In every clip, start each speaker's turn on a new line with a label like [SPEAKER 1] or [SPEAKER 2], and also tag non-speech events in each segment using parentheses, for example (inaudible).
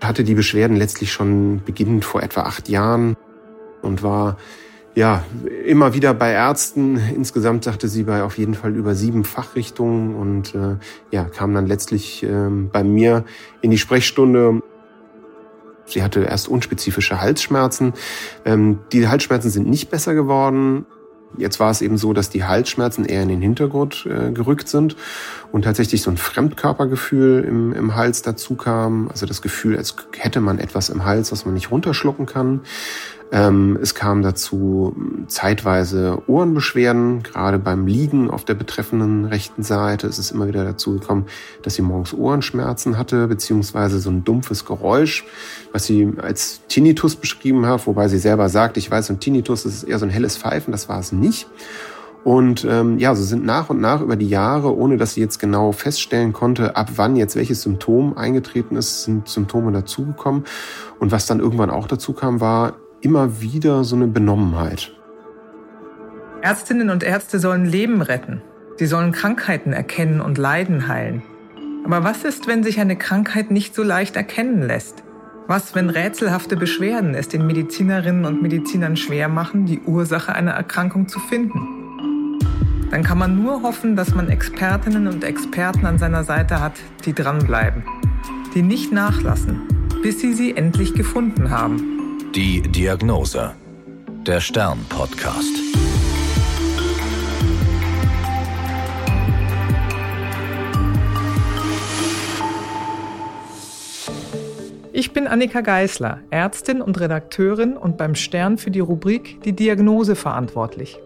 [SPEAKER 1] hatte die Beschwerden letztlich schon beginnend vor etwa acht Jahren und war ja immer wieder bei Ärzten. Insgesamt sagte sie bei auf jeden Fall über sieben Fachrichtungen und äh, ja kam dann letztlich äh, bei mir in die Sprechstunde. Sie hatte erst unspezifische Halsschmerzen. Ähm, die Halsschmerzen sind nicht besser geworden. Jetzt war es eben so, dass die Halsschmerzen eher in den Hintergrund äh, gerückt sind und tatsächlich so ein Fremdkörpergefühl im, im Hals dazu kam. Also das Gefühl, als hätte man etwas im Hals, was man nicht runterschlucken kann. Ähm, es kam dazu zeitweise Ohrenbeschwerden, gerade beim Liegen auf der betreffenden rechten Seite. Es ist immer wieder dazu gekommen, dass sie morgens Ohrenschmerzen hatte, beziehungsweise so ein dumpfes Geräusch, was sie als Tinnitus beschrieben hat, wobei sie selber sagt, ich weiß, ein Tinnitus ist eher so ein helles Pfeifen, das war es nicht. Und ähm, ja, so sind nach und nach über die Jahre, ohne dass sie jetzt genau feststellen konnte, ab wann jetzt welches Symptom eingetreten ist, sind Symptome dazugekommen. Und was dann irgendwann auch dazu kam, war immer wieder so eine Benommenheit.
[SPEAKER 2] Ärztinnen und Ärzte sollen Leben retten. Sie sollen Krankheiten erkennen und Leiden heilen. Aber was ist, wenn sich eine Krankheit nicht so leicht erkennen lässt? Was, wenn rätselhafte Beschwerden es den Medizinerinnen und Medizinern schwer machen, die Ursache einer Erkrankung zu finden? Dann kann man nur hoffen, dass man Expertinnen und Experten an seiner Seite hat, die dranbleiben, die nicht nachlassen, bis sie sie endlich gefunden haben.
[SPEAKER 3] Die Diagnose. Der Stern-Podcast.
[SPEAKER 2] Ich bin Annika Geißler, Ärztin und Redakteurin und beim Stern für die Rubrik Die Diagnose verantwortlich.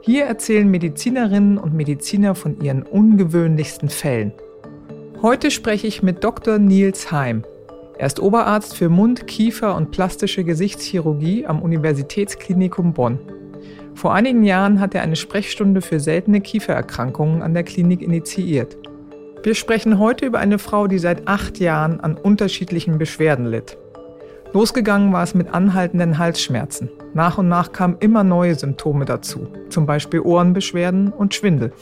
[SPEAKER 2] Hier erzählen Medizinerinnen und Mediziner von ihren ungewöhnlichsten Fällen. Heute spreche ich mit Dr. Nils Heim. Er ist Oberarzt für Mund-, Kiefer- und plastische Gesichtschirurgie am Universitätsklinikum Bonn. Vor einigen Jahren hat er eine Sprechstunde für seltene Kiefererkrankungen an der Klinik initiiert. Wir sprechen heute über eine Frau, die seit acht Jahren an unterschiedlichen Beschwerden litt. Losgegangen war es mit anhaltenden Halsschmerzen. Nach und nach kamen immer neue Symptome dazu, zum Beispiel Ohrenbeschwerden und Schwindel.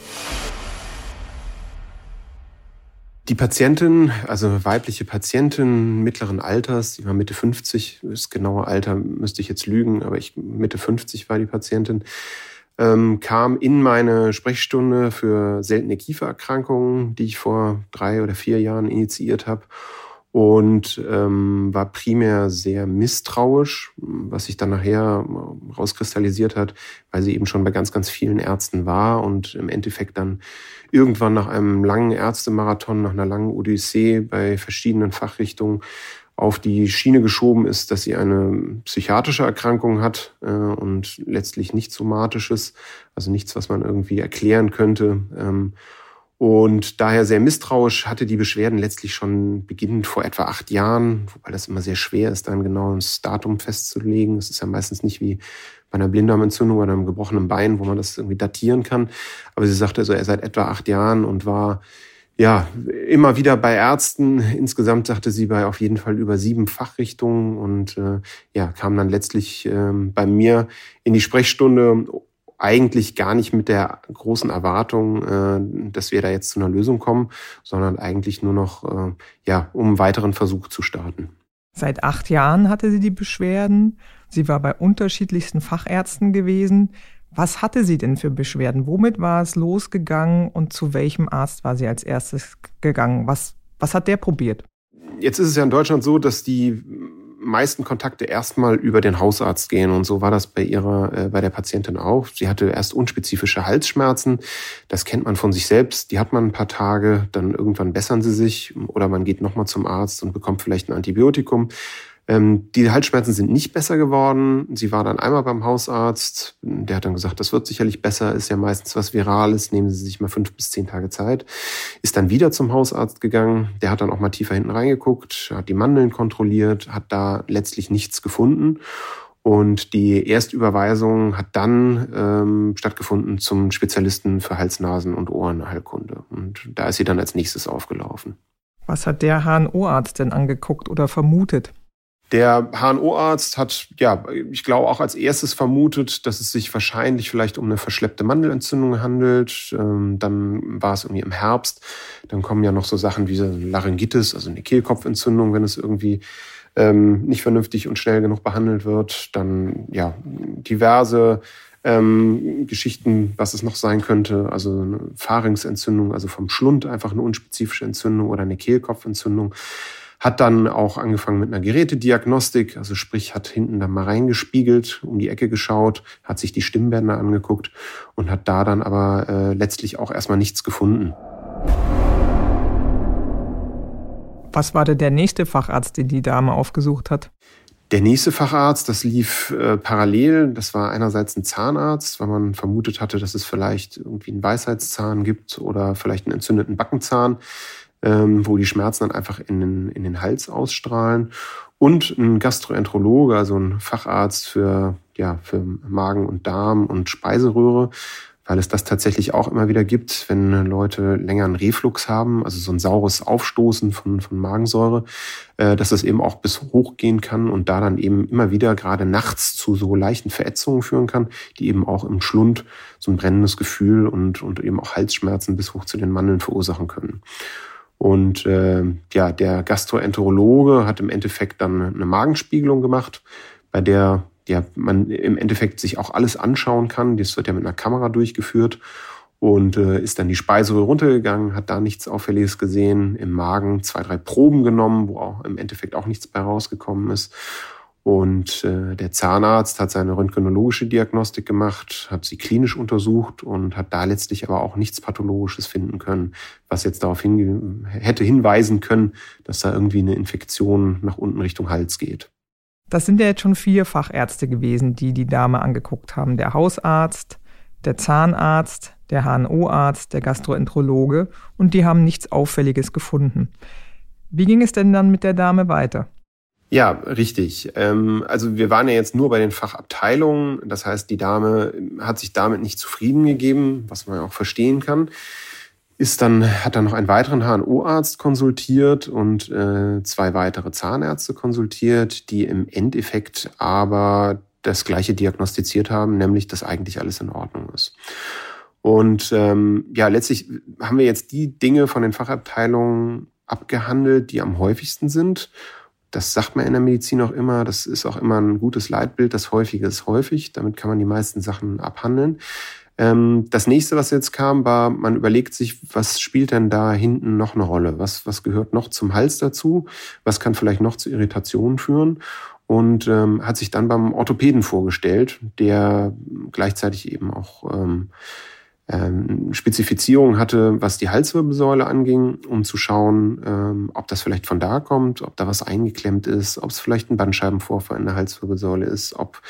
[SPEAKER 1] Die Patientin, also weibliche Patientin mittleren Alters, die war Mitte 50, das genaue Alter müsste ich jetzt lügen, aber ich, Mitte 50 war die Patientin, ähm, kam in meine Sprechstunde für seltene Kiefererkrankungen, die ich vor drei oder vier Jahren initiiert habe und ähm, war primär sehr misstrauisch, was sich dann nachher rauskristallisiert hat, weil sie eben schon bei ganz, ganz vielen Ärzten war und im Endeffekt dann irgendwann nach einem langen Ärztemarathon, nach einer langen Odyssee bei verschiedenen Fachrichtungen auf die Schiene geschoben ist, dass sie eine psychiatrische Erkrankung hat äh, und letztlich nichts Somatisches, also nichts, was man irgendwie erklären könnte. Ähm, und daher sehr misstrauisch hatte die Beschwerden letztlich schon beginnend vor etwa acht Jahren, wobei das immer sehr schwer ist, da ein genaues Datum festzulegen. Es ist ja meistens nicht wie bei einer Blinddarmentzündung oder einem gebrochenen Bein, wo man das irgendwie datieren kann. Aber sie sagte also, er seit etwa acht Jahren und war ja immer wieder bei Ärzten. Insgesamt sagte sie bei auf jeden Fall über sieben Fachrichtungen und äh, ja kam dann letztlich äh, bei mir in die Sprechstunde eigentlich gar nicht mit der großen Erwartung, äh, dass wir da jetzt zu einer Lösung kommen, sondern eigentlich nur noch, äh, ja, um einen weiteren Versuch zu starten.
[SPEAKER 2] Seit acht Jahren hatte sie die Beschwerden. Sie war bei unterschiedlichsten Fachärzten gewesen. Was hatte sie denn für Beschwerden? Womit war es losgegangen und zu welchem Arzt war sie als erstes gegangen? Was, was hat der probiert?
[SPEAKER 1] Jetzt ist es ja in Deutschland so, dass die meisten Kontakte erstmal über den Hausarzt gehen. Und so war das bei ihrer, äh, bei der Patientin auch. Sie hatte erst unspezifische Halsschmerzen. Das kennt man von sich selbst. Die hat man ein paar Tage, dann irgendwann bessern sie sich oder man geht nochmal zum Arzt und bekommt vielleicht ein Antibiotikum. Ähm, die Halsschmerzen sind nicht besser geworden. Sie war dann einmal beim Hausarzt. Der hat dann gesagt, das wird sicherlich besser, ist ja meistens was Virales, nehmen Sie sich mal fünf bis zehn Tage Zeit. Ist dann wieder zum Hausarzt gegangen. Der hat dann auch mal tiefer hinten reingeguckt, hat die Mandeln kontrolliert, hat da letztlich nichts gefunden. Und die Erstüberweisung hat dann ähm, stattgefunden zum Spezialisten für Hals-, Nasen- und Ohrenheilkunde. Und da ist sie dann als nächstes aufgelaufen.
[SPEAKER 2] Was hat der HNO-Arzt denn angeguckt oder vermutet?
[SPEAKER 1] Der HNO-Arzt hat, ja, ich glaube auch als erstes vermutet, dass es sich wahrscheinlich vielleicht um eine verschleppte Mandelentzündung handelt. Ähm, dann war es irgendwie im Herbst. Dann kommen ja noch so Sachen wie Laryngitis, also eine Kehlkopfentzündung, wenn es irgendwie ähm, nicht vernünftig und schnell genug behandelt wird. Dann ja diverse ähm, Geschichten, was es noch sein könnte. Also eine Pharynxentzündung, also vom Schlund einfach eine unspezifische Entzündung oder eine Kehlkopfentzündung. Hat dann auch angefangen mit einer Gerätediagnostik, also sprich hat hinten dann mal reingespiegelt, um die Ecke geschaut, hat sich die Stimmbänder angeguckt und hat da dann aber äh, letztlich auch erstmal nichts gefunden.
[SPEAKER 2] Was war denn der nächste Facharzt, den die Dame aufgesucht hat?
[SPEAKER 1] Der nächste Facharzt, das lief äh, parallel. Das war einerseits ein Zahnarzt, weil man vermutet hatte, dass es vielleicht irgendwie einen Weisheitszahn gibt oder vielleicht einen entzündeten Backenzahn ähm, wo die Schmerzen dann einfach in den, in den Hals ausstrahlen. Und ein Gastroenterologe, also ein Facharzt für, ja, für Magen und Darm und Speiseröhre, weil es das tatsächlich auch immer wieder gibt, wenn Leute länger einen Reflux haben, also so ein saures Aufstoßen von, von Magensäure, äh, dass das eben auch bis hoch gehen kann und da dann eben immer wieder gerade nachts zu so leichten Verätzungen führen kann, die eben auch im Schlund so ein brennendes Gefühl und, und eben auch Halsschmerzen bis hoch zu den Mandeln verursachen können. Und äh, ja, der Gastroenterologe hat im Endeffekt dann eine Magenspiegelung gemacht, bei der ja, man im Endeffekt sich auch alles anschauen kann. Das wird ja mit einer Kamera durchgeführt und äh, ist dann die Speiseröhre runtergegangen, hat da nichts Auffälliges gesehen, im Magen zwei, drei Proben genommen, wo auch im Endeffekt auch nichts bei rausgekommen ist und äh, der Zahnarzt hat seine röntgenologische Diagnostik gemacht, hat sie klinisch untersucht und hat da letztlich aber auch nichts Pathologisches finden können, was jetzt darauf hin, hätte hinweisen können, dass da irgendwie eine Infektion nach unten Richtung Hals geht.
[SPEAKER 2] Das sind ja jetzt schon vier Fachärzte gewesen, die die Dame angeguckt haben. Der Hausarzt, der Zahnarzt, der HNO-Arzt, der Gastroenterologe und die haben nichts Auffälliges gefunden. Wie ging es denn dann mit der Dame weiter?
[SPEAKER 1] Ja, richtig. Ähm, also wir waren ja jetzt nur bei den Fachabteilungen. Das heißt, die Dame hat sich damit nicht zufrieden gegeben, was man auch verstehen kann. Ist dann, hat dann noch einen weiteren HNO-Arzt konsultiert und äh, zwei weitere Zahnärzte konsultiert, die im Endeffekt aber das gleiche diagnostiziert haben, nämlich dass eigentlich alles in Ordnung ist. Und ähm, ja, letztlich haben wir jetzt die Dinge von den Fachabteilungen abgehandelt, die am häufigsten sind. Das sagt man in der Medizin auch immer. Das ist auch immer ein gutes Leitbild. Das Häufige ist häufig. Damit kann man die meisten Sachen abhandeln. Ähm, das nächste, was jetzt kam, war, man überlegt sich, was spielt denn da hinten noch eine Rolle? Was, was gehört noch zum Hals dazu? Was kann vielleicht noch zu Irritationen führen? Und ähm, hat sich dann beim Orthopäden vorgestellt, der gleichzeitig eben auch ähm, ähm, Spezifizierung hatte, was die Halswirbelsäule anging, um zu schauen, ähm, ob das vielleicht von da kommt, ob da was eingeklemmt ist, ob es vielleicht ein Bandscheibenvorfall in der Halswirbelsäule ist, ob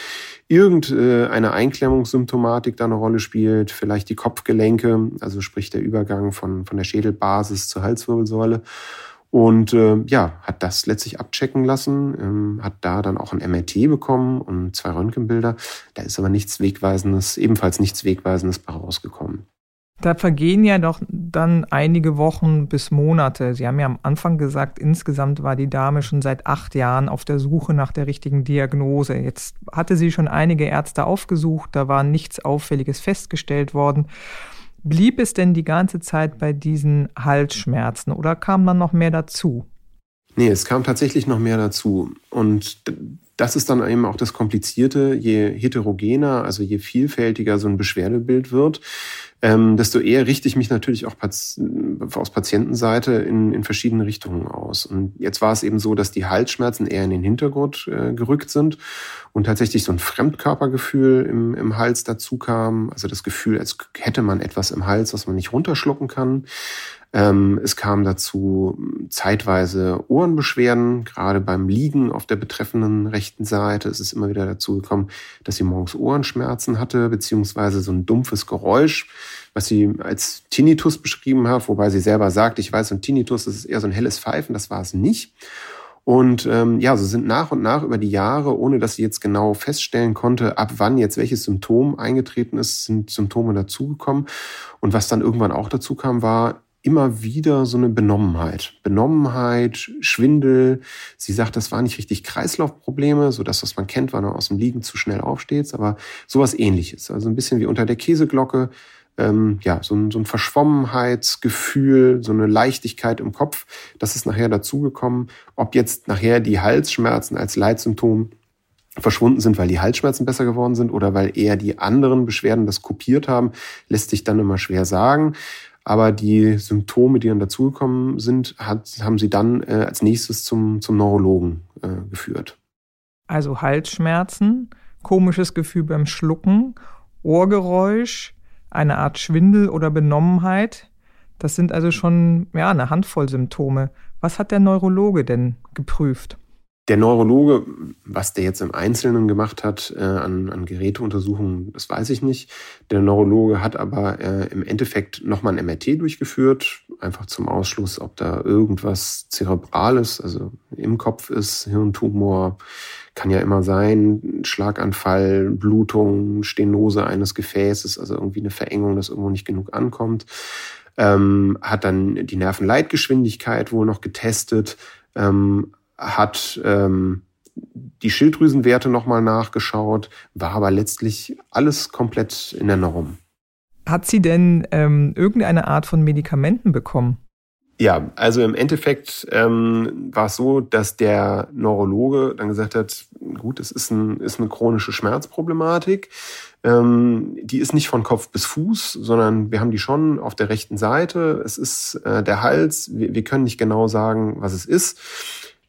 [SPEAKER 1] irgendeine Einklemmungssymptomatik da eine Rolle spielt, vielleicht die Kopfgelenke, also sprich der Übergang von, von der Schädelbasis zur Halswirbelsäule. Und äh, ja, hat das letztlich abchecken lassen, ähm, hat da dann auch ein MRT bekommen und zwei Röntgenbilder. Da ist aber nichts Wegweisendes, ebenfalls nichts Wegweisendes bei rausgekommen.
[SPEAKER 2] Da vergehen ja doch dann einige Wochen bis Monate. Sie haben ja am Anfang gesagt, insgesamt war die Dame schon seit acht Jahren auf der Suche nach der richtigen Diagnose. Jetzt hatte sie schon einige Ärzte aufgesucht, da war nichts Auffälliges festgestellt worden. Blieb es denn die ganze Zeit bei diesen Halsschmerzen oder kam dann noch mehr dazu?
[SPEAKER 1] Nee, es kam tatsächlich noch mehr dazu. Und das ist dann eben auch das Komplizierte. Je heterogener, also je vielfältiger so ein Beschwerdebild wird, ähm, desto eher richte ich mich natürlich auch aus Patientenseite in, in verschiedene Richtungen aus. Und jetzt war es eben so, dass die Halsschmerzen eher in den Hintergrund äh, gerückt sind und tatsächlich so ein Fremdkörpergefühl im, im Hals dazu kam. Also das Gefühl, als hätte man etwas im Hals, was man nicht runterschlucken kann. Ähm, es kam dazu zeitweise Ohrenbeschwerden, gerade beim Liegen auf der betreffenden rechten Seite. Es ist immer wieder dazu gekommen, dass sie morgens Ohrenschmerzen hatte, beziehungsweise so ein dumpfes Geräusch, was sie als Tinnitus beschrieben hat, wobei sie selber sagt, ich weiß, ein Tinnitus ist eher so ein helles Pfeifen, das war es nicht. Und ähm, ja, so sind nach und nach über die Jahre, ohne dass sie jetzt genau feststellen konnte, ab wann jetzt welches Symptom eingetreten ist, sind Symptome dazugekommen. Und was dann irgendwann auch dazu kam, war, immer wieder so eine Benommenheit. Benommenheit, Schwindel. Sie sagt, das waren nicht richtig Kreislaufprobleme, so das, was man kennt, wenn man aus dem Liegen zu schnell aufsteht, aber sowas ähnliches. Also ein bisschen wie unter der Käseglocke. Ähm, ja, so ein, so ein Verschwommenheitsgefühl, so eine Leichtigkeit im Kopf. Das ist nachher dazugekommen. Ob jetzt nachher die Halsschmerzen als Leitsymptom verschwunden sind, weil die Halsschmerzen besser geworden sind oder weil eher die anderen Beschwerden das kopiert haben, lässt sich dann immer schwer sagen. Aber die Symptome, die dann dazugekommen sind, hat, haben sie dann äh, als nächstes zum, zum Neurologen äh, geführt.
[SPEAKER 2] Also Halsschmerzen, komisches Gefühl beim Schlucken, Ohrgeräusch, eine Art Schwindel oder Benommenheit. Das sind also schon ja, eine Handvoll Symptome. Was hat der Neurologe denn geprüft?
[SPEAKER 1] Der Neurologe, was der jetzt im Einzelnen gemacht hat äh, an, an Geräteuntersuchungen, das weiß ich nicht. Der Neurologe hat aber äh, im Endeffekt nochmal ein MRT durchgeführt, einfach zum Ausschluss, ob da irgendwas Zerebrales, also im Kopf ist, Hirntumor, kann ja immer sein, Schlaganfall, Blutung, Stenose eines Gefäßes, also irgendwie eine Verengung, dass irgendwo nicht genug ankommt. Ähm, hat dann die Nervenleitgeschwindigkeit wohl noch getestet. Ähm, hat ähm, die Schilddrüsenwerte nochmal nachgeschaut, war aber letztlich alles komplett in der Norm.
[SPEAKER 2] Hat sie denn ähm, irgendeine Art von Medikamenten bekommen?
[SPEAKER 1] Ja, also im Endeffekt ähm, war es so, dass der Neurologe dann gesagt hat, gut, es ist, ein, ist eine chronische Schmerzproblematik. Ähm, die ist nicht von Kopf bis Fuß, sondern wir haben die schon auf der rechten Seite. Es ist äh, der Hals. Wir, wir können nicht genau sagen, was es ist.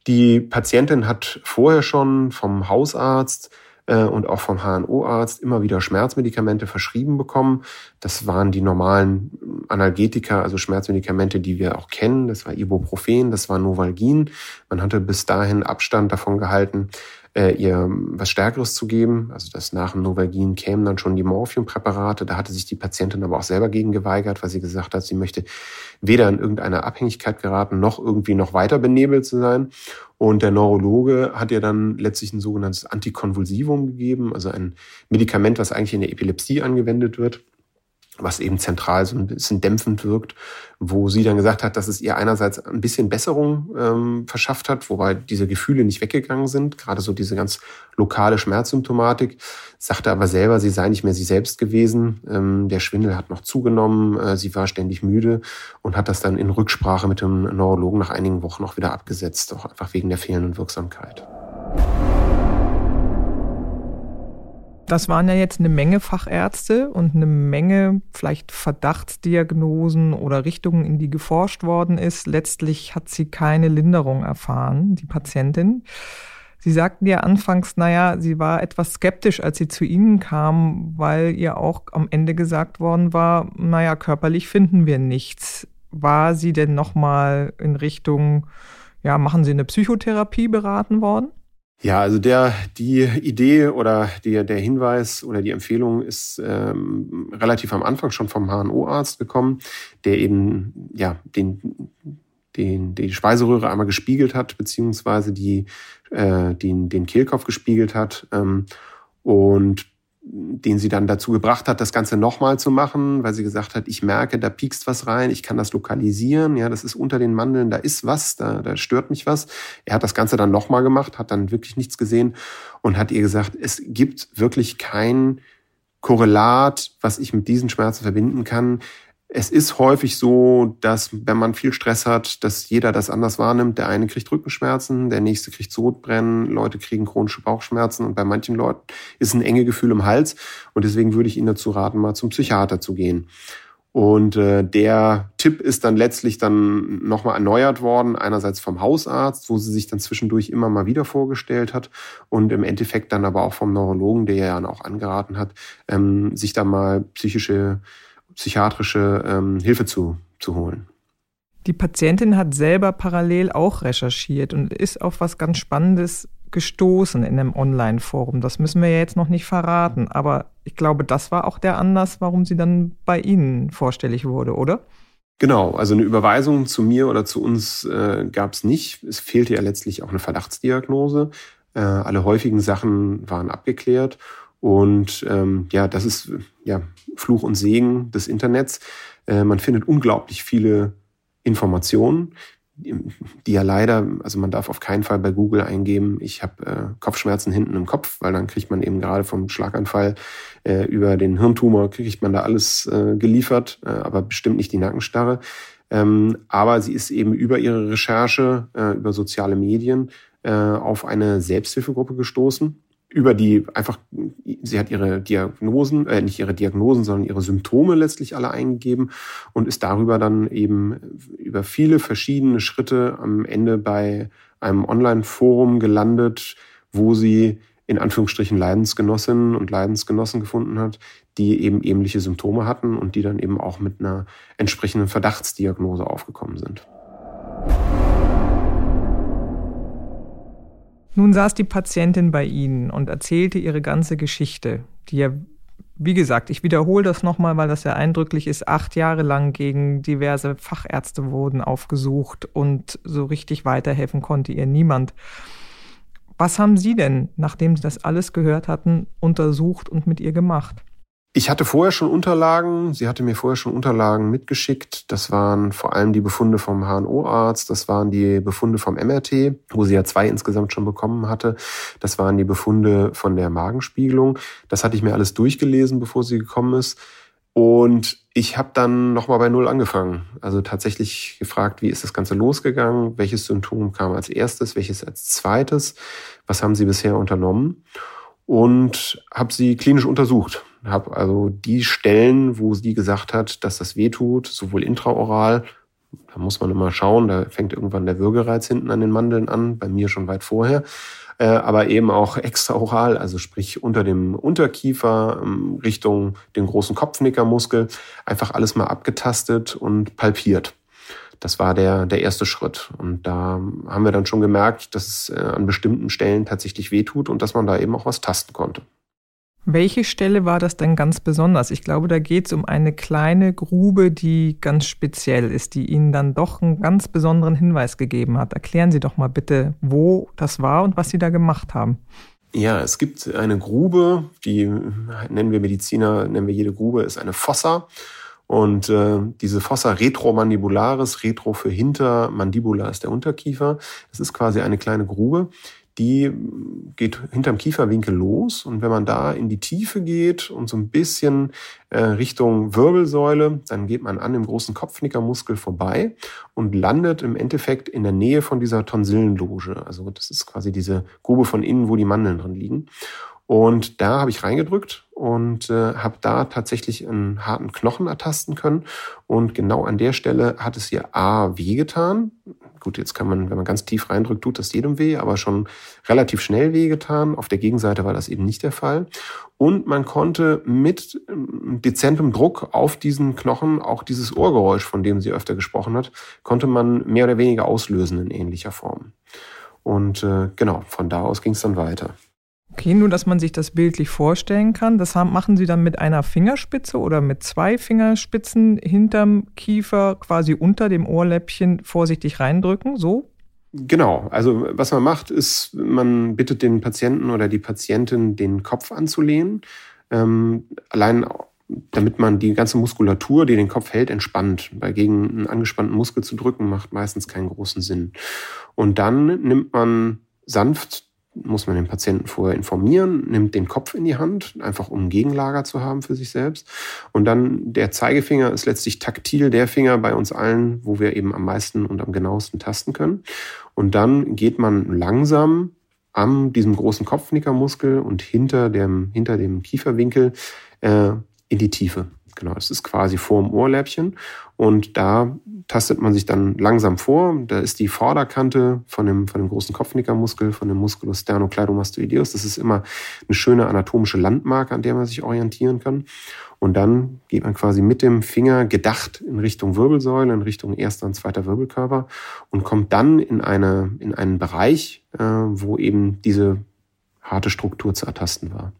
[SPEAKER 1] Die Patientin hat vorher schon vom Hausarzt äh, und auch vom HNO-Arzt immer wieder Schmerzmedikamente verschrieben bekommen. Das waren die normalen Analgetika, also Schmerzmedikamente, die wir auch kennen. Das war Ibuprofen, das war Novalgin. Man hatte bis dahin Abstand davon gehalten, äh, ihr was Stärkeres zu geben. Also das nach dem Novalgin kämen dann schon die Morphiumpräparate. Da hatte sich die Patientin aber auch selber gegen geweigert, weil sie gesagt hat, sie möchte weder in irgendeine Abhängigkeit geraten, noch irgendwie noch weiter benebelt zu sein. Und der Neurologe hat ihr dann letztlich ein sogenanntes Antikonvulsivum gegeben, also ein Medikament, was eigentlich in der Epilepsie angewendet wird was eben zentral so ein bisschen dämpfend wirkt, wo sie dann gesagt hat, dass es ihr einerseits ein bisschen Besserung ähm, verschafft hat, wobei diese Gefühle nicht weggegangen sind, gerade so diese ganz lokale Schmerzsymptomatik, sagte aber selber, sie sei nicht mehr sie selbst gewesen, ähm, der Schwindel hat noch zugenommen, äh, sie war ständig müde und hat das dann in Rücksprache mit dem Neurologen nach einigen Wochen auch wieder abgesetzt, auch einfach wegen der fehlenden Wirksamkeit.
[SPEAKER 2] Das waren ja jetzt eine Menge Fachärzte und eine Menge vielleicht Verdachtsdiagnosen oder Richtungen, in die geforscht worden ist. Letztlich hat sie keine Linderung erfahren, die Patientin. Sie sagten ja anfangs, naja, sie war etwas skeptisch, als sie zu Ihnen kam, weil ihr auch am Ende gesagt worden war, naja, körperlich finden wir nichts. War sie denn nochmal in Richtung, ja, machen Sie eine Psychotherapie beraten worden?
[SPEAKER 1] Ja, also der, die Idee oder die, der Hinweis oder die Empfehlung ist ähm, relativ am Anfang schon vom HNO-Arzt gekommen, der eben ja den, den, die Speiseröhre einmal gespiegelt hat, beziehungsweise die, äh, den, den Kehlkopf gespiegelt hat. Ähm, und den sie dann dazu gebracht hat, das Ganze nochmal zu machen, weil sie gesagt hat, ich merke, da piekst was rein, ich kann das lokalisieren, ja, das ist unter den Mandeln, da ist was, da, da stört mich was. Er hat das Ganze dann nochmal gemacht, hat dann wirklich nichts gesehen und hat ihr gesagt, es gibt wirklich kein Korrelat, was ich mit diesen Schmerzen verbinden kann. Es ist häufig so, dass wenn man viel Stress hat, dass jeder das anders wahrnimmt. Der eine kriegt Rückenschmerzen, der nächste kriegt Sodbrennen, Leute kriegen chronische Bauchschmerzen und bei manchen Leuten ist ein enge Gefühl im Hals. Und deswegen würde ich Ihnen dazu raten, mal zum Psychiater zu gehen. Und äh, der Tipp ist dann letztlich dann nochmal erneuert worden, einerseits vom Hausarzt, wo sie sich dann zwischendurch immer mal wieder vorgestellt hat und im Endeffekt dann aber auch vom Neurologen, der ja dann auch angeraten hat, ähm, sich da mal psychische psychiatrische ähm, Hilfe zu, zu holen.
[SPEAKER 2] Die Patientin hat selber parallel auch recherchiert und ist auf was ganz Spannendes gestoßen in einem Online-Forum. Das müssen wir ja jetzt noch nicht verraten, aber ich glaube, das war auch der Anlass, warum sie dann bei Ihnen vorstellig wurde, oder?
[SPEAKER 1] Genau, also eine Überweisung zu mir oder zu uns äh, gab es nicht. Es fehlte ja letztlich auch eine Verdachtsdiagnose. Äh, alle häufigen Sachen waren abgeklärt und ähm, ja, das ist ja Fluch und Segen des Internets. Äh, man findet unglaublich viele Informationen, die ja leider, also man darf auf keinen Fall bei Google eingeben, ich habe äh, Kopfschmerzen hinten im Kopf, weil dann kriegt man eben gerade vom Schlaganfall äh, über den Hirntumor, kriegt man da alles äh, geliefert, äh, aber bestimmt nicht die Nackenstarre. Ähm, aber sie ist eben über ihre Recherche, äh, über soziale Medien auf eine Selbsthilfegruppe gestoßen über die einfach, sie hat ihre Diagnosen, äh, nicht ihre Diagnosen, sondern ihre Symptome letztlich alle eingegeben und ist darüber dann eben über viele verschiedene Schritte am Ende bei einem Online-Forum gelandet, wo sie in Anführungsstrichen Leidensgenossinnen und Leidensgenossen gefunden hat, die eben ähnliche Symptome hatten und die dann eben auch mit einer entsprechenden Verdachtsdiagnose aufgekommen sind.
[SPEAKER 2] Nun saß die Patientin bei Ihnen und erzählte ihre ganze Geschichte, die ja, wie gesagt, ich wiederhole das nochmal, weil das sehr eindrücklich ist, acht Jahre lang gegen diverse Fachärzte wurden aufgesucht und so richtig weiterhelfen konnte ihr niemand. Was haben Sie denn, nachdem Sie das alles gehört hatten, untersucht und mit ihr gemacht?
[SPEAKER 1] Ich hatte vorher schon Unterlagen, sie hatte mir vorher schon Unterlagen mitgeschickt. Das waren vor allem die Befunde vom HNO-Arzt, das waren die Befunde vom MRT, wo sie ja zwei insgesamt schon bekommen hatte. Das waren die Befunde von der Magenspiegelung. Das hatte ich mir alles durchgelesen, bevor sie gekommen ist. Und ich habe dann nochmal bei Null angefangen. Also tatsächlich gefragt, wie ist das Ganze losgegangen? Welches Symptom kam als erstes? Welches als zweites? Was haben Sie bisher unternommen? Und habe sie klinisch untersucht habe also die Stellen, wo sie gesagt hat, dass das weh tut, sowohl intraoral, da muss man immer schauen, da fängt irgendwann der Würgereiz hinten an den Mandeln an, bei mir schon weit vorher, äh, aber eben auch (laughs) extraoral, also sprich unter dem Unterkiefer ähm, Richtung den großen Kopfnickermuskel, einfach alles mal abgetastet und palpiert. Das war der, der erste Schritt. Und da haben wir dann schon gemerkt, dass es äh, an bestimmten Stellen tatsächlich wehtut und dass man da eben auch was tasten konnte.
[SPEAKER 2] Welche Stelle war das denn ganz besonders? Ich glaube, da geht es um eine kleine Grube, die ganz speziell ist, die Ihnen dann doch einen ganz besonderen Hinweis gegeben hat. Erklären Sie doch mal bitte, wo das war und was Sie da gemacht haben.
[SPEAKER 1] Ja, es gibt eine Grube, die nennen wir Mediziner, nennen wir jede Grube, ist eine Fossa. Und äh, diese Fossa retromandibularis, retro für hinter, mandibula ist der Unterkiefer. Das ist quasi eine kleine Grube, die geht hinterm Kieferwinkel los. Und wenn man da in die Tiefe geht und so ein bisschen äh, Richtung Wirbelsäule, dann geht man an dem großen Kopfnickermuskel vorbei und landet im Endeffekt in der Nähe von dieser Tonsillenloge. Also das ist quasi diese Grube von innen, wo die Mandeln drin liegen. Und da habe ich reingedrückt und äh, habe da tatsächlich einen harten Knochen ertasten können. Und genau an der Stelle hat es hier A wehgetan. Gut, jetzt kann man, wenn man ganz tief reindrückt, tut das jedem weh, aber schon relativ schnell wehgetan. Auf der Gegenseite war das eben nicht der Fall. Und man konnte mit ähm, dezentem Druck auf diesen Knochen auch dieses Ohrgeräusch, von dem sie öfter gesprochen hat, konnte man mehr oder weniger auslösen in ähnlicher Form. Und äh, genau, von da aus ging es dann weiter.
[SPEAKER 2] Okay, nur dass man sich das bildlich vorstellen kann. Das machen Sie dann mit einer Fingerspitze oder mit zwei Fingerspitzen hinterm Kiefer quasi unter dem Ohrläppchen vorsichtig reindrücken, so?
[SPEAKER 1] Genau, also was man macht, ist, man bittet den Patienten oder die Patientin, den Kopf anzulehnen. Ähm, allein damit man die ganze Muskulatur, die den Kopf hält, entspannt. Weil gegen einen angespannten Muskel zu drücken, macht meistens keinen großen Sinn. Und dann nimmt man sanft muss man den Patienten vorher informieren, nimmt den Kopf in die Hand, einfach um Gegenlager zu haben für sich selbst. Und dann der Zeigefinger ist letztlich taktil der Finger bei uns allen, wo wir eben am meisten und am genauesten tasten können. Und dann geht man langsam an diesem großen Kopfnickermuskel und hinter dem, hinter dem Kieferwinkel äh, in die Tiefe. Genau, das ist quasi vor dem Ohrläppchen. Und da tastet man sich dann langsam vor. Da ist die Vorderkante von dem, von dem großen Kopfnickermuskel, von dem Musculus sternocleidomastoideus. Das ist immer eine schöne anatomische Landmarke, an der man sich orientieren kann. Und dann geht man quasi mit dem Finger gedacht in Richtung Wirbelsäule, in Richtung erster und zweiter Wirbelkörper und kommt dann in, eine, in einen Bereich, äh, wo eben diese harte Struktur zu ertasten war.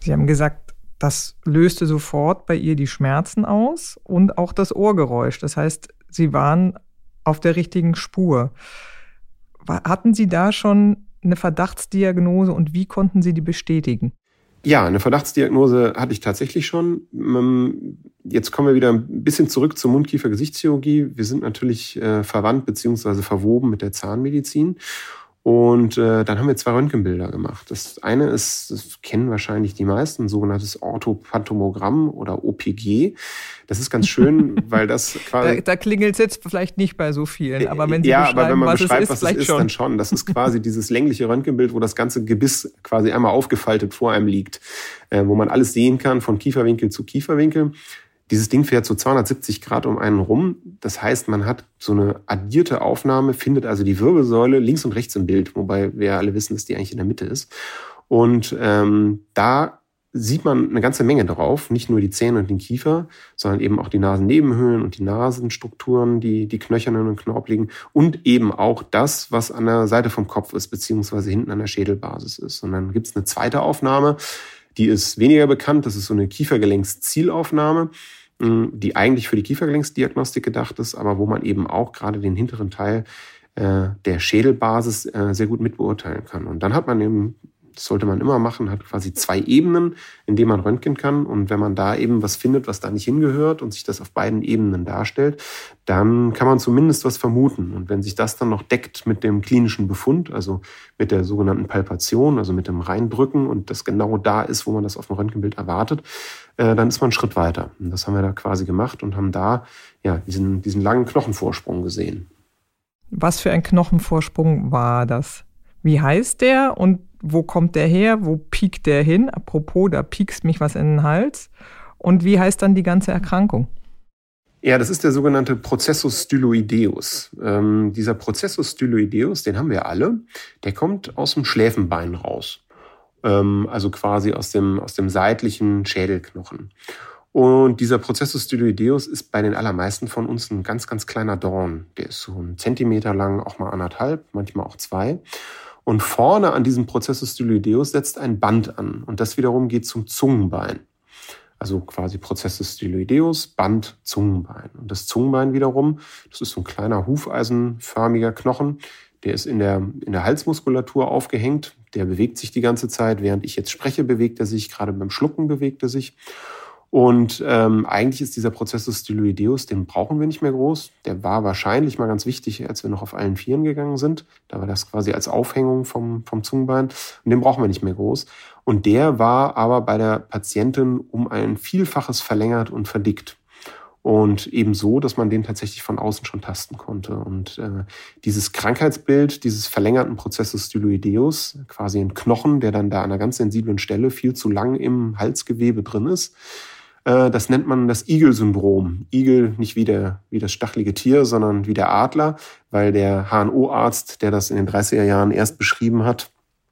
[SPEAKER 2] Sie haben gesagt, das löste sofort bei ihr die Schmerzen aus und auch das Ohrgeräusch. Das heißt, sie waren auf der richtigen Spur. Hatten Sie da schon eine Verdachtsdiagnose und wie konnten Sie die bestätigen?
[SPEAKER 1] Ja, eine Verdachtsdiagnose hatte ich tatsächlich schon. Ähm, jetzt kommen wir wieder ein bisschen zurück zur Mundkiefer-Gesichtschirurgie. Wir sind natürlich äh, verwandt beziehungsweise verwoben mit der Zahnmedizin. Und äh, dann haben wir zwei Röntgenbilder gemacht. Das eine ist, das kennen wahrscheinlich die meisten, ein sogenanntes Orthophantomogramm oder OPG. Das ist ganz schön, (laughs) weil das
[SPEAKER 2] quasi. Da, da klingelt es jetzt vielleicht nicht bei so vielen, aber wenn Sie
[SPEAKER 1] ja, aber wenn man
[SPEAKER 2] was
[SPEAKER 1] beschreibt,
[SPEAKER 2] es ist,
[SPEAKER 1] was es ist,
[SPEAKER 2] schon.
[SPEAKER 1] dann schon. Das ist quasi dieses längliche Röntgenbild, wo das ganze Gebiss quasi einmal aufgefaltet vor einem liegt, äh, wo man alles sehen kann, von Kieferwinkel zu Kieferwinkel. Dieses Ding fährt so 270 Grad um einen rum. Das heißt, man hat so eine addierte Aufnahme, findet also die Wirbelsäule links und rechts im Bild, wobei wir alle wissen, dass die eigentlich in der Mitte ist. Und ähm, da sieht man eine ganze Menge drauf, nicht nur die Zähne und den Kiefer, sondern eben auch die Nasennebenhöhlen und die Nasenstrukturen, die, die knöchernen und knorpeligen und eben auch das, was an der Seite vom Kopf ist, beziehungsweise hinten an der Schädelbasis ist. Und dann gibt es eine zweite Aufnahme, die ist weniger bekannt. Das ist so eine Kiefergelenkszielaufnahme, hm, die eigentlich für die Kiefergelenksdiagnostik gedacht ist, aber wo man eben auch gerade den hinteren Teil äh, der Schädelbasis äh, sehr gut mitbeurteilen kann. Und dann hat man eben das sollte man immer machen, hat quasi zwei Ebenen, in denen man röntgen kann. Und wenn man da eben was findet, was da nicht hingehört und sich das auf beiden Ebenen darstellt, dann kann man zumindest was vermuten. Und wenn sich das dann noch deckt mit dem klinischen Befund, also mit der sogenannten Palpation, also mit dem Reindrücken und das genau da ist, wo man das auf dem Röntgenbild erwartet, äh, dann ist man einen Schritt weiter. Und das haben wir da quasi gemacht und haben da ja diesen, diesen langen Knochenvorsprung gesehen.
[SPEAKER 2] Was für ein Knochenvorsprung war das? Wie heißt der und wo kommt der her, wo piekt der hin? Apropos, da piekst mich was in den Hals. Und wie heißt dann die ganze Erkrankung?
[SPEAKER 1] Ja, das ist der sogenannte Prozessus styloideus. Ähm, dieser Prozessus styloideus, den haben wir alle, der kommt aus dem Schläfenbein raus. Ähm, also quasi aus dem, aus dem seitlichen Schädelknochen. Und dieser Prozessus styloideus ist bei den allermeisten von uns ein ganz, ganz kleiner Dorn. Der ist so ein Zentimeter lang, auch mal anderthalb, manchmal auch zwei. Und vorne an diesem Prozessus styloideus setzt ein Band an. Und das wiederum geht zum Zungenbein. Also quasi Prozessus styloideus, Band, Zungenbein. Und das Zungenbein wiederum, das ist so ein kleiner hufeisenförmiger Knochen. Der ist in der, in der Halsmuskulatur aufgehängt. Der bewegt sich die ganze Zeit. Während ich jetzt spreche, bewegt er sich. Gerade beim Schlucken bewegt er sich. Und ähm, eigentlich ist dieser Prozessus styloideus, den brauchen wir nicht mehr groß. Der war wahrscheinlich mal ganz wichtig, als wir noch auf allen Vieren gegangen sind. Da war das quasi als Aufhängung vom, vom Zungenbein. Und den brauchen wir nicht mehr groß. Und der war aber bei der Patientin um ein Vielfaches verlängert und verdickt. Und eben so, dass man den tatsächlich von außen schon tasten konnte. Und äh, dieses Krankheitsbild dieses verlängerten Prozessus styloideus, quasi ein Knochen, der dann da an einer ganz sensiblen Stelle viel zu lang im Halsgewebe drin ist, das nennt man das Igel-Syndrom. Igel nicht wie, der, wie das stachelige Tier, sondern wie der Adler, weil der HNO-Arzt, der das in den 30er Jahren erst beschrieben hat,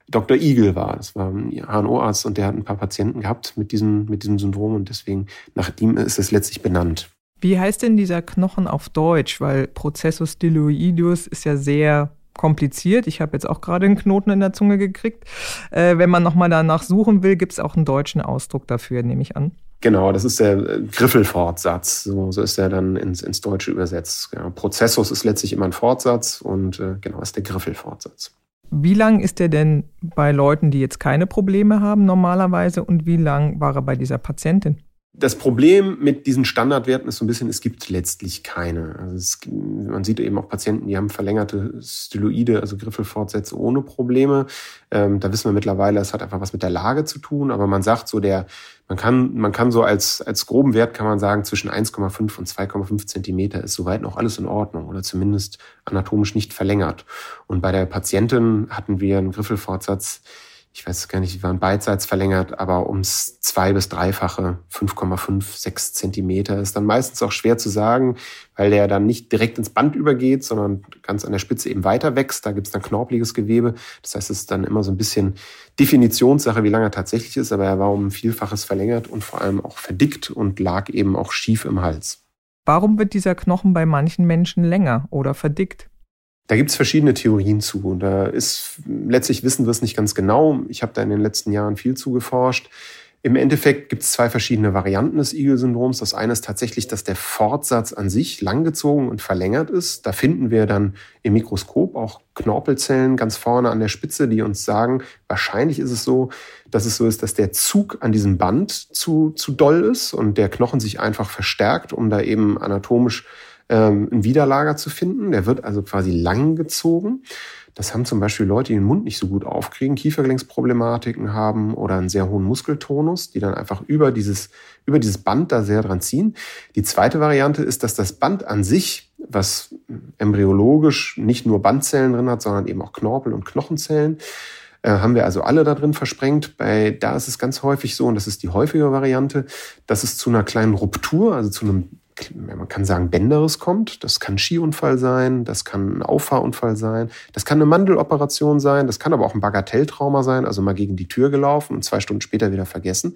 [SPEAKER 1] Dr. Igel war. Das war ein HNO-Arzt und der hat ein paar Patienten gehabt mit diesem, mit diesem Syndrom und deswegen nach ihm ist es letztlich benannt.
[SPEAKER 2] Wie heißt denn dieser Knochen auf Deutsch? Weil Prozessus styloideus ist ja sehr kompliziert. Ich habe jetzt auch gerade einen Knoten in der Zunge gekriegt. Äh, wenn man nochmal danach suchen will, gibt es auch einen deutschen Ausdruck dafür, nehme ich an.
[SPEAKER 1] Genau, das ist der äh, Griffelfortsatz. So, so ist er dann ins, ins Deutsche übersetzt. Genau. Prozessus ist letztlich immer ein Fortsatz und äh, genau ist der Griffelfortsatz.
[SPEAKER 2] Wie lang ist der denn bei Leuten, die jetzt keine Probleme haben normalerweise und wie lang war er bei dieser Patientin?
[SPEAKER 1] Das Problem mit diesen Standardwerten ist so ein bisschen, es gibt letztlich keine. Also es, man sieht eben auch Patienten, die haben verlängerte Styloide, also Griffelfortsätze ohne Probleme. Ähm, da wissen wir mittlerweile, es hat einfach was mit der Lage zu tun. Aber man sagt so, der, man kann, man kann so als, als groben Wert kann man sagen, zwischen 1,5 und 2,5 Zentimeter ist soweit noch alles in Ordnung oder zumindest anatomisch nicht verlängert. Und bei der Patientin hatten wir einen Griffelfortsatz, ich weiß gar nicht, die waren beidseits verlängert, aber ums zwei- bis dreifache, 5,5, 6 Zentimeter, ist dann meistens auch schwer zu sagen, weil der dann nicht direkt ins Band übergeht, sondern ganz an der Spitze eben weiter wächst. Da gibt's dann knorpeliges Gewebe. Das heißt, es ist dann immer so ein bisschen Definitionssache, wie lange er tatsächlich ist, aber er war um ein Vielfaches verlängert und vor allem auch verdickt und lag eben auch schief im Hals.
[SPEAKER 2] Warum wird dieser Knochen bei manchen Menschen länger oder verdickt?
[SPEAKER 1] Da gibt es verschiedene Theorien zu. Und da ist letztlich wissen wir es nicht ganz genau. Ich habe da in den letzten Jahren viel zu geforscht. Im Endeffekt gibt es zwei verschiedene Varianten des Igel-Syndroms. Das eine ist tatsächlich, dass der Fortsatz an sich langgezogen und verlängert ist. Da finden wir dann im Mikroskop auch Knorpelzellen ganz vorne an der Spitze, die uns sagen, wahrscheinlich ist es so, dass es so ist, dass der Zug an diesem Band zu, zu doll ist und der Knochen sich einfach verstärkt, um da eben anatomisch ähm, ein Widerlager zu finden. Der wird also quasi lang gezogen. Das haben zum Beispiel Leute, die den Mund nicht so gut aufkriegen, Kiefergelenksproblematiken haben oder einen sehr hohen Muskeltonus, die dann einfach über dieses, über dieses Band da sehr dran ziehen. Die zweite Variante ist, dass das Band an sich, was embryologisch nicht nur Bandzellen drin hat, sondern eben auch Knorpel und Knochenzellen, äh, haben wir also alle da drin versprengt. Bei da ist es ganz häufig so, und das ist die häufige Variante, dass es zu einer kleinen Ruptur, also zu einem man kann sagen, Bänderes kommt. Das kann Skiunfall sein, das kann ein Auffahrunfall sein, das kann eine Mandeloperation sein, das kann aber auch ein Bagatelltrauma sein, also mal gegen die Tür gelaufen und zwei Stunden später wieder vergessen.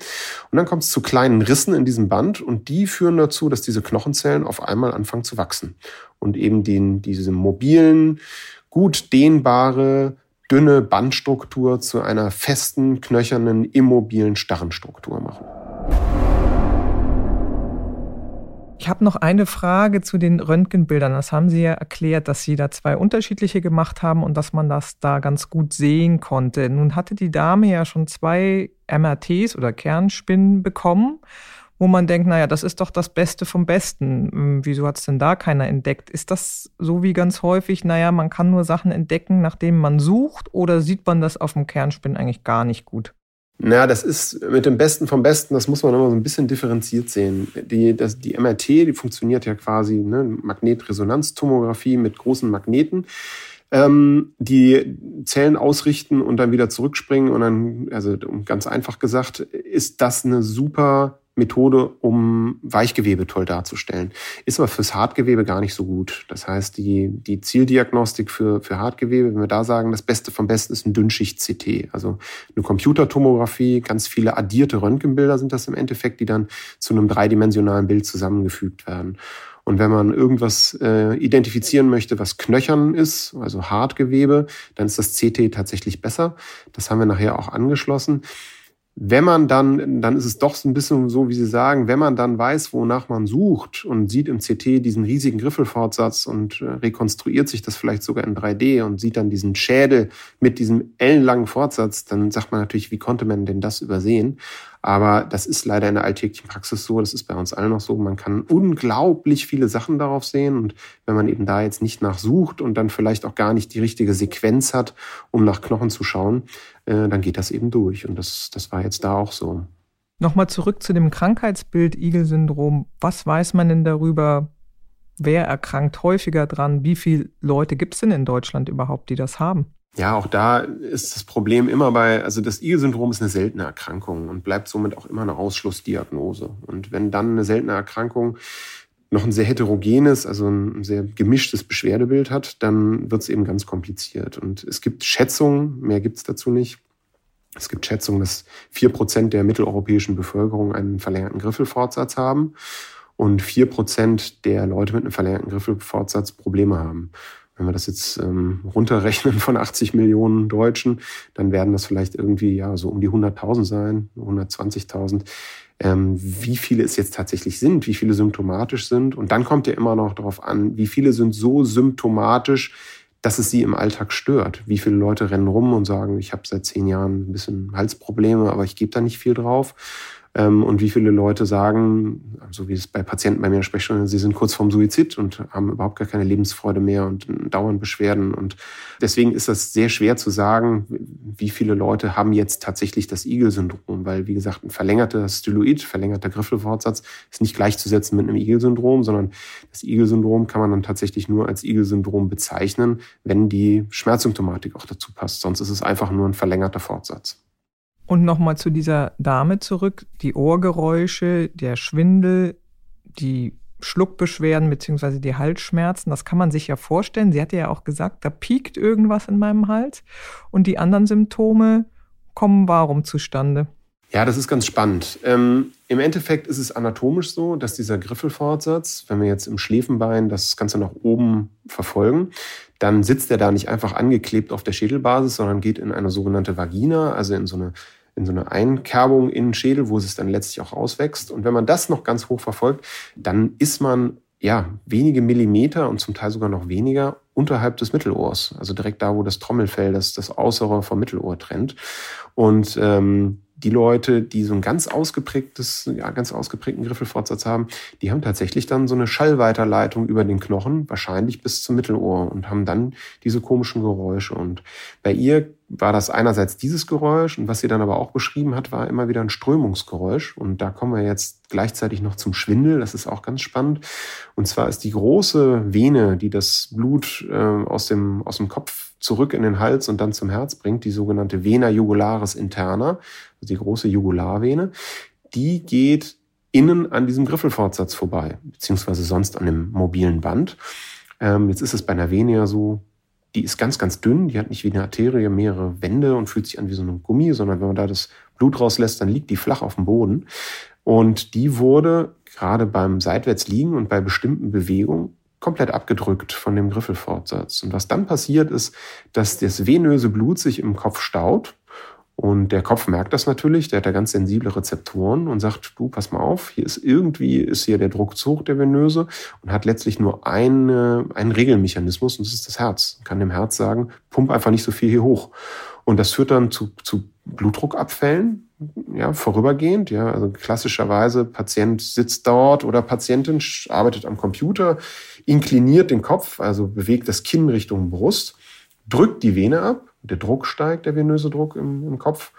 [SPEAKER 1] Und dann kommt es zu kleinen Rissen in diesem Band und die führen dazu, dass diese Knochenzellen auf einmal anfangen zu wachsen und eben den, diese mobilen, gut dehnbare, dünne Bandstruktur zu einer festen, knöchernen, immobilen, starren Struktur machen.
[SPEAKER 2] Ich habe noch eine Frage zu den Röntgenbildern. Das haben Sie ja erklärt, dass Sie da zwei unterschiedliche gemacht haben und dass man das da ganz gut sehen konnte. Nun hatte die Dame ja schon zwei MRTs oder Kernspinnen bekommen, wo man denkt, naja, das ist doch das Beste vom Besten. Hm, wieso hat es denn da keiner entdeckt? Ist das so wie ganz häufig, naja, man kann nur Sachen entdecken, nachdem man sucht, oder sieht man das auf dem Kernspinn eigentlich gar nicht gut?
[SPEAKER 1] Na, das ist mit dem Besten vom Besten, das muss man immer so ein bisschen differenziert sehen. Die, das, die MRT, die funktioniert ja quasi, ne, Magnetresonanztomographie mit großen Magneten, ähm, die Zellen ausrichten und dann wieder zurückspringen. Und dann, also ganz einfach gesagt, ist das eine super Methode, um Weichgewebe toll darzustellen. Ist aber fürs Hartgewebe gar nicht so gut. Das heißt, die, die Zieldiagnostik für, für Hartgewebe, wenn wir da sagen, das Beste vom Besten ist ein Dünnschicht-CT. Also eine Computertomographie, ganz viele addierte Röntgenbilder sind das im Endeffekt, die dann zu einem dreidimensionalen Bild zusammengefügt werden. Und wenn man irgendwas äh, identifizieren möchte, was knöchern ist, also Hartgewebe, dann ist das CT tatsächlich besser. Das haben wir nachher auch angeschlossen wenn man dann, dann ist es doch so ein bisschen so, wie Sie sagen, wenn man dann weiß, wonach man sucht und sieht im CT diesen riesigen Griffelfortsatz und äh, rekonstruiert sich das vielleicht sogar in 3D und sieht dann diesen Schädel mit diesem ellenlangen Fortsatz, dann sagt man natürlich, wie konnte man denn das übersehen? Aber das ist leider in der alltäglichen Praxis so, das ist bei uns allen noch so. Man kann unglaublich viele Sachen darauf sehen. Und wenn man eben da jetzt nicht nachsucht und dann vielleicht auch gar nicht die richtige Sequenz hat, um nach Knochen zu schauen, äh, dann geht das eben durch. Und das, das war jetzt da auch so.
[SPEAKER 2] Nochmal zurück zu dem Krankheitsbild Igel-Syndrom. Was weiß man denn darüber? Wer erkrankt häufiger dran? Wie viele Leute gibt es denn in Deutschland überhaupt, die das haben?
[SPEAKER 1] Ja, auch da ist das Problem immer bei, also das Igel-Syndrom ist eine seltene Erkrankung und bleibt somit auch immer eine Ausschlussdiagnose. Und wenn dann eine seltene Erkrankung noch ein sehr heterogenes, also ein sehr gemischtes Beschwerdebild hat, dann wird es eben ganz kompliziert. Und es gibt Schätzungen, mehr gibt es dazu nicht. Es gibt Schätzungen, dass vier Prozent der mitteleuropäischen Bevölkerung einen verlängerten Griffelfortsatz haben und vier Prozent der Leute mit einem verlängerten Griffelfortsatz Probleme haben. Wenn wir das jetzt ähm, runterrechnen von 80 Millionen Deutschen, dann werden das vielleicht irgendwie ja so um die 100.000 sein, 120.000. Ähm, wie viele es jetzt tatsächlich sind, wie viele symptomatisch sind. Und dann kommt ja immer noch darauf an, wie viele sind so symptomatisch, dass es sie im Alltag stört. Wie viele Leute rennen rum und sagen, ich habe seit zehn Jahren ein bisschen Halsprobleme, aber ich gebe da nicht viel drauf. Ähm, und wie viele Leute sagen, so wie es bei Patienten bei mir sprechen, sie sind kurz vorm Suizid und haben überhaupt gar keine Lebensfreude mehr und dauernd Beschwerden. Und deswegen ist das sehr schwer zu sagen, wie viele Leute haben jetzt tatsächlich das Igel-Syndrom, weil, wie gesagt, ein verlängerter Styloid, verlängerter Griffelfortsatz ist nicht gleichzusetzen mit einem Igel-Syndrom, sondern das Igel-Syndrom kann man dann tatsächlich nur als Igel-Syndrom bezeichnen, wenn die Schmerzsymptomatik auch dazu passt. Sonst ist es einfach nur ein verlängerter Fortsatz.
[SPEAKER 2] Und nochmal zu dieser Dame zurück. Die Ohrgeräusche, der Schwindel, die Schluckbeschwerden bzw. die Halsschmerzen, das kann man sich ja vorstellen. Sie hatte ja auch gesagt, da piekt irgendwas in meinem Hals. Und die anderen Symptome kommen warum zustande?
[SPEAKER 1] Ja, das ist ganz spannend. Ähm, Im Endeffekt ist es anatomisch so, dass dieser Griffelfortsatz, wenn wir jetzt im Schläfenbein das Ganze nach oben verfolgen, dann sitzt er da nicht einfach angeklebt auf der Schädelbasis, sondern geht in eine sogenannte Vagina, also in so eine in so eine Einkerbung in den Schädel, wo es dann letztlich auch rauswächst. Und wenn man das noch ganz hoch verfolgt, dann ist man ja wenige Millimeter und zum Teil sogar noch weniger unterhalb des Mittelohrs, also direkt da, wo das Trommelfell das, das Äußere vom Mittelohr trennt. Und ähm, die Leute, die so ein ganz ausgeprägtes, ja, ganz ausgeprägten Griffelfortsatz haben, die haben tatsächlich dann so eine Schallweiterleitung über den Knochen, wahrscheinlich bis zum Mittelohr und haben dann diese komischen Geräusche. Und bei ihr war das einerseits dieses Geräusch und was sie dann aber auch beschrieben hat, war immer wieder ein Strömungsgeräusch. Und da kommen wir jetzt gleichzeitig noch zum Schwindel. Das ist auch ganz spannend. Und zwar ist die große Vene, die das Blut äh, aus, dem, aus dem Kopf zurück in den Hals und dann zum Herz bringt, die sogenannte Vena jugularis interna, also die große Jugularvene, die geht innen an diesem Griffelfortsatz vorbei, beziehungsweise sonst an dem mobilen Band. Ähm, jetzt ist es bei einer Vene ja so, die ist ganz, ganz dünn, die hat nicht wie eine Arterie mehrere Wände und fühlt sich an wie so ein Gummi, sondern wenn man da das Blut rauslässt, dann liegt die flach auf dem Boden. Und die wurde gerade beim Seitwärtsliegen und bei bestimmten Bewegungen komplett abgedrückt von dem Griffelfortsatz. Und was dann passiert ist, dass das venöse Blut sich im Kopf staut. Und der Kopf merkt das natürlich, der hat da ganz sensible Rezeptoren und sagt, du, pass mal auf, hier ist irgendwie, ist hier der Druck zu hoch, der venöse, und hat letztlich nur eine, einen Regelmechanismus, und das ist das Herz. kann dem Herz sagen, pump einfach nicht so viel hier hoch. Und das führt dann zu, zu Blutdruckabfällen, ja, vorübergehend, ja, also klassischerweise Patient sitzt dort oder Patientin arbeitet am Computer, inkliniert den Kopf, also bewegt das Kinn Richtung Brust, drückt die Vene ab, der Druck steigt, der venöse Druck im, im Kopf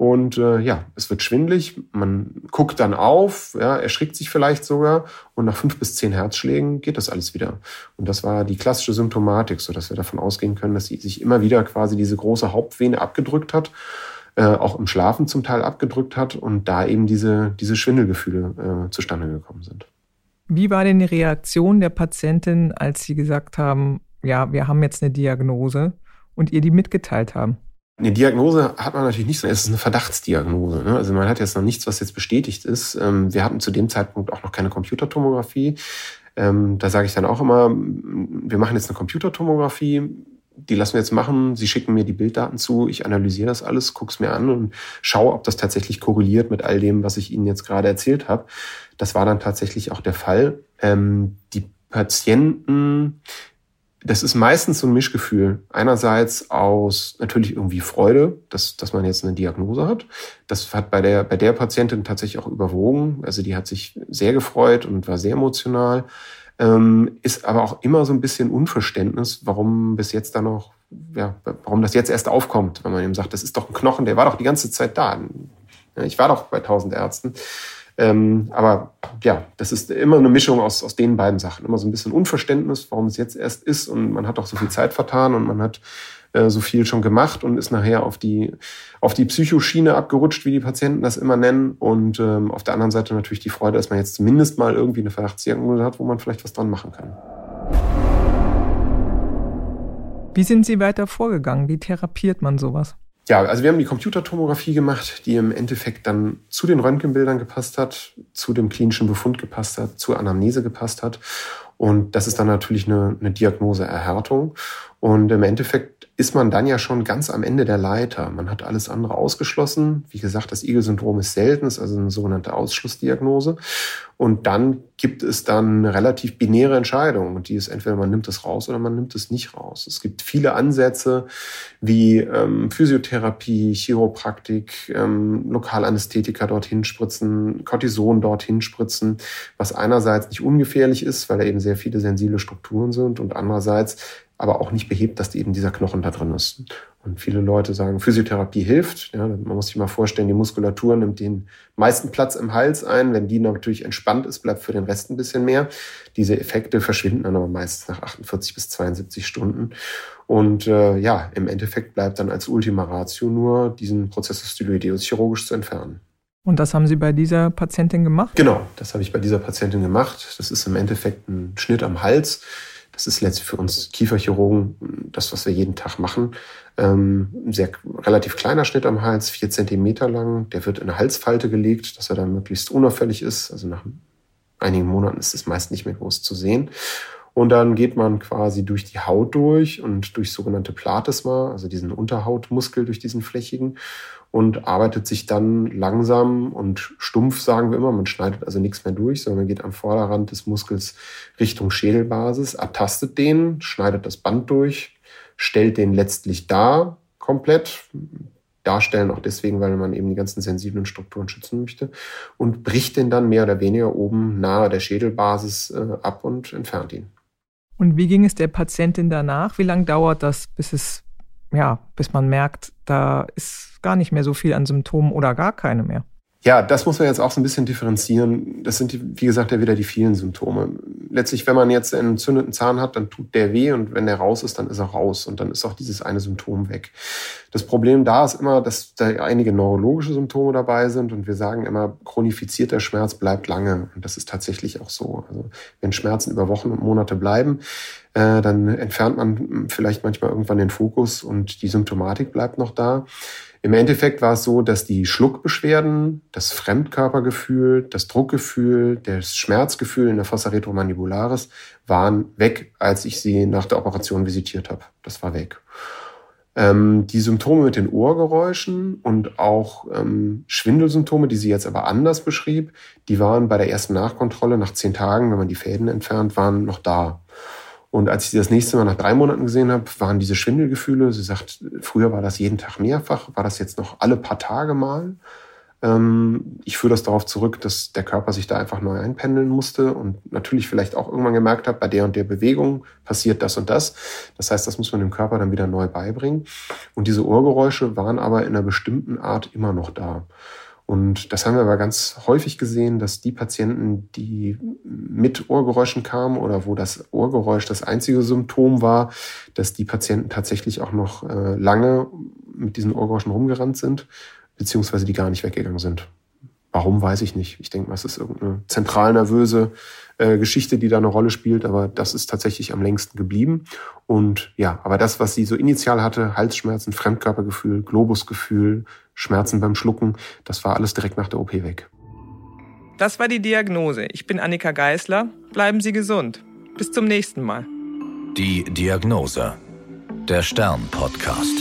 [SPEAKER 1] und äh, ja, es wird schwindlig, man guckt dann auf, ja, erschrickt sich vielleicht sogar und nach fünf bis zehn Herzschlägen geht das alles wieder. Und das war die klassische Symptomatik, so dass wir davon ausgehen können, dass sie sich immer wieder quasi diese große Hauptvene abgedrückt hat, äh, auch im Schlafen zum Teil abgedrückt hat und da eben diese, diese Schwindelgefühle äh, zustande gekommen sind.
[SPEAKER 2] Wie war denn die Reaktion der Patientin, als Sie gesagt haben, ja, wir haben jetzt eine Diagnose und ihr die mitgeteilt haben?
[SPEAKER 1] Eine Diagnose hat man natürlich nicht. Es ist eine Verdachtsdiagnose. Ne? Also man hat jetzt noch nichts, was jetzt bestätigt ist. Ähm, wir hatten zu dem Zeitpunkt auch noch keine Computertomographie. Ähm, da sage ich dann auch immer, wir machen jetzt eine Computertomographie. Die lassen wir jetzt machen. Sie schicken mir die Bilddaten zu. Ich analysiere das alles, gucke es mir an und schaue, ob das tatsächlich korreliert mit all dem, was ich Ihnen jetzt gerade erzählt habe. Das war dann tatsächlich auch der Fall. Ähm, die Patienten das ist meistens so ein Mischgefühl. Einerseits aus natürlich irgendwie Freude, dass, dass man jetzt eine Diagnose hat. Das hat bei der, bei der Patientin tatsächlich auch überwogen. Also die hat sich sehr gefreut und war sehr emotional. Ähm, ist aber auch immer so ein bisschen Unverständnis, warum bis jetzt da noch, ja, warum das jetzt erst aufkommt, wenn man eben sagt, das ist doch ein Knochen, der war doch die ganze Zeit da. Ich war doch bei tausend Ärzten. Ähm, aber ja, das ist immer eine Mischung aus, aus den beiden Sachen. Immer so ein bisschen Unverständnis, warum es jetzt erst ist und man hat auch so viel Zeit vertan und man hat äh, so viel schon gemacht und ist nachher auf die, auf die Psychoschiene abgerutscht, wie die Patienten das immer nennen. Und ähm, auf der anderen Seite natürlich die Freude, dass man jetzt zumindest mal irgendwie eine Verdachtsdiagnose hat, wo man vielleicht was dran machen kann.
[SPEAKER 2] Wie sind Sie weiter vorgegangen? Wie therapiert man sowas?
[SPEAKER 1] Ja, also wir haben die Computertomographie gemacht, die im Endeffekt dann zu den Röntgenbildern gepasst hat, zu dem klinischen Befund gepasst hat, zur Anamnese gepasst hat. Und das ist dann natürlich eine, eine Diagnoseerhärtung. Und im Endeffekt ist man dann ja schon ganz am Ende der Leiter. Man hat alles andere ausgeschlossen. Wie gesagt, das Igel-Syndrom ist selten, ist also eine sogenannte Ausschlussdiagnose. Und dann gibt es dann eine relativ binäre Entscheidung. Und die ist entweder man nimmt es raus oder man nimmt es nicht raus. Es gibt viele Ansätze wie ähm, Physiotherapie, Chiropraktik, ähm, Lokalanästhetika dorthin spritzen, Cortison dorthin spritzen, was einerseits nicht ungefährlich ist, weil da eben sehr viele sensible Strukturen sind und andererseits aber auch nicht behebt, dass eben dieser Knochen da drin ist. Und viele Leute sagen, Physiotherapie hilft. Ja, man muss sich mal vorstellen, die Muskulatur nimmt den meisten Platz im Hals ein. Wenn die natürlich entspannt ist, bleibt für den Rest ein bisschen mehr. Diese Effekte verschwinden dann aber meistens nach 48 bis 72 Stunden. Und äh, ja, im Endeffekt bleibt dann als Ultima Ratio nur, diesen Prozessus styloideus chirurgisch zu entfernen.
[SPEAKER 2] Und das haben Sie bei dieser Patientin gemacht?
[SPEAKER 1] Genau, das habe ich bei dieser Patientin gemacht. Das ist im Endeffekt ein Schnitt am Hals das ist letztlich für uns Kieferchirurgen das, was wir jeden Tag machen. Ähm, ein sehr relativ kleiner Schnitt am Hals, vier Zentimeter lang. Der wird in eine Halsfalte gelegt, dass er dann möglichst unauffällig ist. Also nach einigen Monaten ist es meist nicht mehr groß zu sehen. Und dann geht man quasi durch die Haut durch und durch sogenannte Platysma, also diesen Unterhautmuskel durch diesen flächigen und arbeitet sich dann langsam und stumpf, sagen wir immer. Man schneidet also nichts mehr durch, sondern man geht am Vorderrand des Muskels Richtung Schädelbasis, ertastet den, schneidet das Band durch, stellt den letztlich dar, komplett. Darstellen auch deswegen, weil man eben die ganzen sensiblen Strukturen schützen möchte und bricht den dann mehr oder weniger oben nahe der Schädelbasis äh, ab und entfernt ihn.
[SPEAKER 2] Und wie ging es der Patientin danach? Wie lange dauert das, bis es, ja, bis man merkt, da ist gar nicht mehr so viel an Symptomen oder gar keine mehr?
[SPEAKER 1] Ja, das muss man jetzt auch so ein bisschen differenzieren. Das sind, wie gesagt, ja wieder die vielen Symptome. Letztlich, wenn man jetzt einen entzündeten Zahn hat, dann tut der weh und wenn der raus ist, dann ist er raus und dann ist auch dieses eine Symptom weg. Das Problem da ist immer, dass da einige neurologische Symptome dabei sind und wir sagen immer, chronifizierter Schmerz bleibt lange und das ist tatsächlich auch so. Also wenn Schmerzen über Wochen und Monate bleiben, äh, dann entfernt man vielleicht manchmal irgendwann den Fokus und die Symptomatik bleibt noch da. Im Endeffekt war es so, dass die Schluckbeschwerden, das Fremdkörpergefühl, das Druckgefühl, das Schmerzgefühl in der Fossa retromandibularis waren weg, als ich sie nach der Operation visitiert habe. Das war weg. Ähm, die Symptome mit den Ohrgeräuschen und auch ähm, Schwindelsymptome, die sie jetzt aber anders beschrieb, die waren bei der ersten Nachkontrolle nach zehn Tagen, wenn man die Fäden entfernt, waren noch da. Und als ich sie das nächste Mal nach drei Monaten gesehen habe, waren diese Schwindelgefühle. Sie sagt, früher war das jeden Tag mehrfach, war das jetzt noch alle paar Tage mal. Ähm, ich führe das darauf zurück, dass der Körper sich da einfach neu einpendeln musste und natürlich vielleicht auch irgendwann gemerkt hat, bei der und der Bewegung passiert das und das. Das heißt, das muss man dem Körper dann wieder neu beibringen. Und diese Ohrgeräusche waren aber in einer bestimmten Art immer noch da. Und das haben wir aber ganz häufig gesehen, dass die Patienten, die mit Ohrgeräuschen kamen oder wo das Ohrgeräusch das einzige Symptom war, dass die Patienten tatsächlich auch noch äh, lange mit diesen Ohrgeräuschen rumgerannt sind, beziehungsweise die gar nicht weggegangen sind. Warum, weiß ich nicht. Ich denke mal, es ist irgendeine zentral nervöse äh, Geschichte, die da eine Rolle spielt, aber das ist tatsächlich am längsten geblieben. Und ja, aber das, was sie so initial hatte, Halsschmerzen, Fremdkörpergefühl, Globusgefühl, Schmerzen beim Schlucken, das war alles direkt nach der OP weg.
[SPEAKER 2] Das war die Diagnose. Ich bin Annika Geißler. Bleiben Sie gesund. Bis zum nächsten Mal.
[SPEAKER 3] Die Diagnose. Der Stern-Podcast.